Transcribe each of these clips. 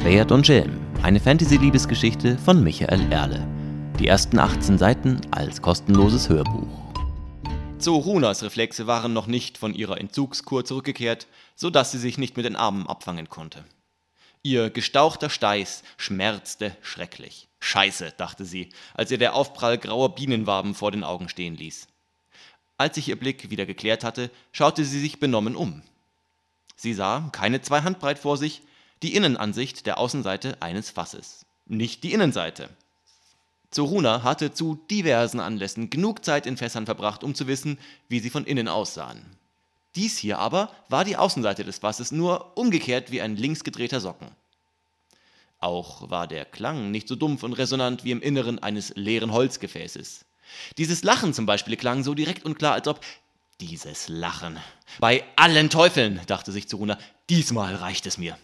Schwert und Schelm, eine Fantasy-Liebesgeschichte von Michael Erle. Die ersten 18 Seiten als kostenloses Hörbuch. Zorunas Reflexe waren noch nicht von ihrer Entzugskur zurückgekehrt, so dass sie sich nicht mit den Armen abfangen konnte. Ihr gestauchter Steiß schmerzte schrecklich. Scheiße, dachte sie, als ihr der Aufprall grauer Bienenwaben vor den Augen stehen ließ. Als sich ihr Blick wieder geklärt hatte, schaute sie sich benommen um. Sie sah, keine zwei Handbreit vor sich, die Innenansicht der Außenseite eines Fasses. Nicht die Innenseite. Zoruna hatte zu diversen Anlässen genug Zeit in Fässern verbracht, um zu wissen, wie sie von innen aussahen. Dies hier aber war die Außenseite des Fasses, nur umgekehrt wie ein links gedrehter Socken. Auch war der Klang nicht so dumpf und resonant wie im Inneren eines leeren Holzgefäßes. Dieses Lachen zum Beispiel klang so direkt und klar, als ob dieses Lachen. Bei allen Teufeln, dachte sich Zoruna, diesmal reicht es mir.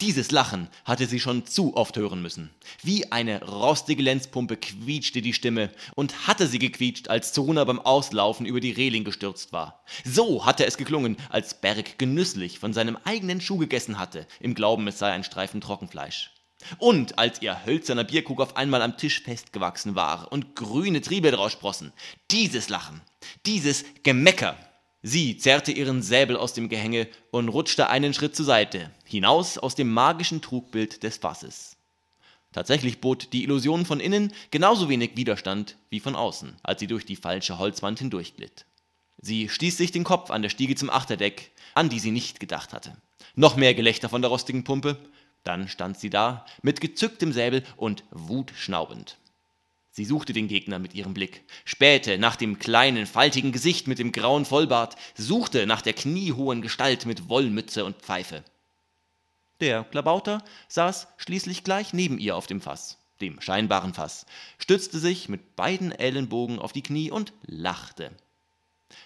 Dieses Lachen hatte sie schon zu oft hören müssen. Wie eine rostige Lenzpumpe quietschte die Stimme und hatte sie gequietscht, als Zona beim Auslaufen über die Reling gestürzt war. So hatte es geklungen, als Berg genüsslich von seinem eigenen Schuh gegessen hatte, im Glauben, es sei ein Streifen Trockenfleisch. Und als ihr hölzerner Bierkrug auf einmal am Tisch festgewachsen war und grüne Triebe daraus sprossen. Dieses Lachen, dieses Gemecker, Sie zerrte ihren Säbel aus dem Gehänge und rutschte einen Schritt zur Seite, hinaus aus dem magischen Trugbild des Fasses. Tatsächlich bot die Illusion von innen genauso wenig Widerstand wie von außen, als sie durch die falsche Holzwand hindurchglitt. Sie stieß sich den Kopf an der Stiege zum Achterdeck, an die sie nicht gedacht hatte. Noch mehr Gelächter von der rostigen Pumpe. Dann stand sie da, mit gezücktem Säbel und wutschnaubend. Sie suchte den Gegner mit ihrem Blick, spähte nach dem kleinen, faltigen Gesicht mit dem grauen Vollbart, suchte nach der kniehohen Gestalt mit Wollmütze und Pfeife. Der Klabauter saß schließlich gleich neben ihr auf dem Fass, dem scheinbaren Fass, stützte sich mit beiden Ellenbogen auf die Knie und lachte.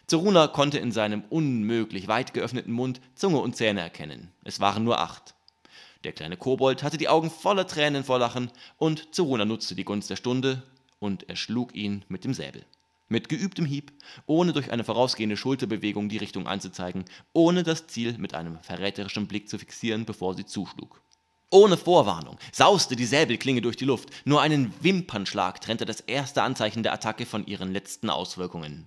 Zoruna konnte in seinem unmöglich weit geöffneten Mund Zunge und Zähne erkennen. Es waren nur acht. Der kleine Kobold hatte die Augen voller Tränen vor Lachen und Zoruna nutzte die Gunst der Stunde, und erschlug ihn mit dem Säbel. Mit geübtem Hieb, ohne durch eine vorausgehende Schulterbewegung die Richtung anzuzeigen, ohne das Ziel mit einem verräterischen Blick zu fixieren, bevor sie zuschlug. Ohne Vorwarnung sauste die Säbelklinge durch die Luft, nur einen Wimpernschlag trennte das erste Anzeichen der Attacke von ihren letzten Auswirkungen.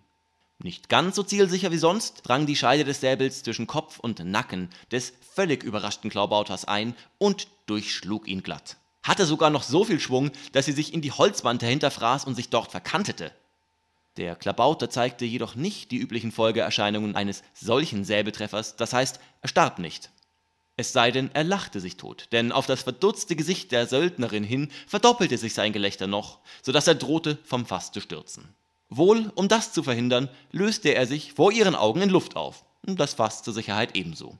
Nicht ganz so zielsicher wie sonst drang die Scheide des Säbels zwischen Kopf und Nacken des völlig überraschten Klaubauters ein und durchschlug ihn glatt hatte sogar noch so viel Schwung, dass sie sich in die Holzwand dahinter fraß und sich dort verkantete. Der Klabauter zeigte jedoch nicht die üblichen Folgeerscheinungen eines solchen Säbeltreffers, das heißt, er starb nicht. Es sei denn, er lachte sich tot, denn auf das verdutzte Gesicht der Söldnerin hin verdoppelte sich sein Gelächter noch, so dass er drohte, vom Fass zu stürzen. Wohl, um das zu verhindern, löste er sich vor ihren Augen in Luft auf, das Fass zur Sicherheit ebenso.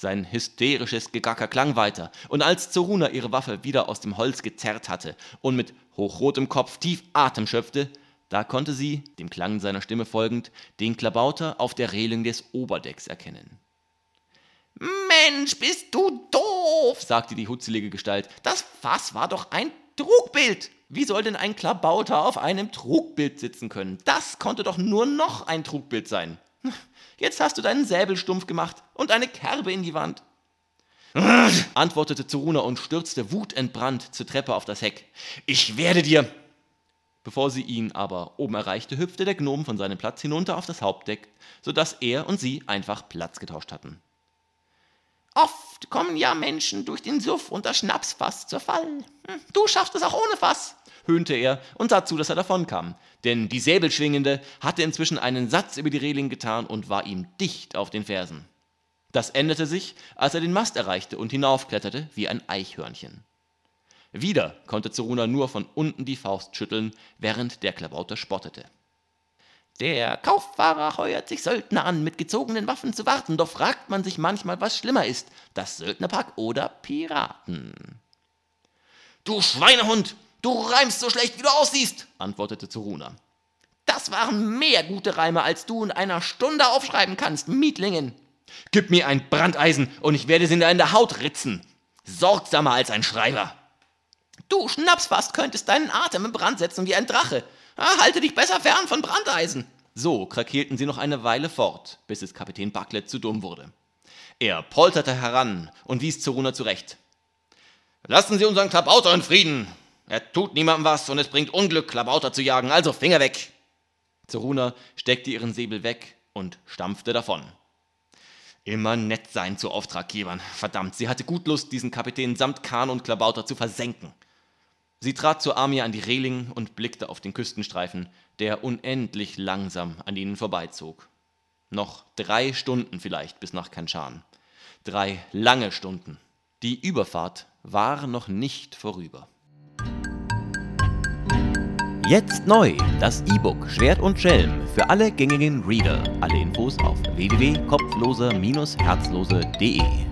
Sein hysterisches Gegacker klang weiter, und als Zoruna ihre Waffe wieder aus dem Holz gezerrt hatte und mit hochrotem Kopf tief Atem schöpfte, da konnte sie, dem Klang seiner Stimme folgend, den Klabauter auf der Reling des Oberdecks erkennen. Mensch, bist du doof, sagte die hutzelige Gestalt. Das Fass war doch ein Trugbild. Wie soll denn ein Klabauter auf einem Trugbild sitzen können? Das konnte doch nur noch ein Trugbild sein. Jetzt hast du deinen Säbel stumpf gemacht und eine Kerbe in die Wand. antwortete Zoruna und stürzte wutentbrannt zur Treppe auf das Heck. Ich werde dir. Bevor sie ihn aber oben erreichte, hüpfte der Gnom von seinem Platz hinunter auf das Hauptdeck, sodass er und sie einfach Platz getauscht hatten. Oft kommen ja Menschen durch den Suff und das Schnapsfass zur Fall. Hm, du schaffst es auch ohne Fass höhnte er und sah zu, dass er davonkam. Denn die Säbelschwingende hatte inzwischen einen Satz über die Reling getan und war ihm dicht auf den Fersen. Das änderte sich, als er den Mast erreichte und hinaufkletterte wie ein Eichhörnchen. Wieder konnte Zoruna nur von unten die Faust schütteln, während der Klabauter spottete. Der Kauffahrer heuert sich Söldner an, mit gezogenen Waffen zu warten, doch fragt man sich manchmal, was schlimmer ist, das Söldnerpack oder Piraten. Du Schweinehund, Du reimst so schlecht, wie du aussiehst, antwortete Zoruna. Das waren mehr gute Reime, als du in einer Stunde aufschreiben kannst, Mietlingen. Gib mir ein Brandeisen und ich werde sie in der Haut ritzen. Sorgsamer als ein Schreiber. Du Schnapsfast könntest deinen Atem in Brand setzen wie ein Drache. Ah, halte dich besser fern von Brandeisen. So krakelten sie noch eine Weile fort, bis es Kapitän Bucklet zu dumm wurde. Er polterte heran und wies Zoruna zurecht. Lassen Sie unseren Klabauter in Frieden. Er tut niemandem was und es bringt Unglück, Klabauter zu jagen, also Finger weg. Zoruna steckte ihren Säbel weg und stampfte davon. Immer nett sein zu Auftraggebern. Verdammt, sie hatte gut Lust, diesen Kapitän samt Kahn und Klabauter zu versenken. Sie trat zur Armee an die Reling und blickte auf den Küstenstreifen, der unendlich langsam an ihnen vorbeizog. Noch drei Stunden vielleicht bis nach Kanchan. Drei lange Stunden. Die Überfahrt war noch nicht vorüber. Jetzt neu, das E-Book Schwert und Schelm für alle gängigen Reader. Alle Infos auf www.kopflose-herzlose.de.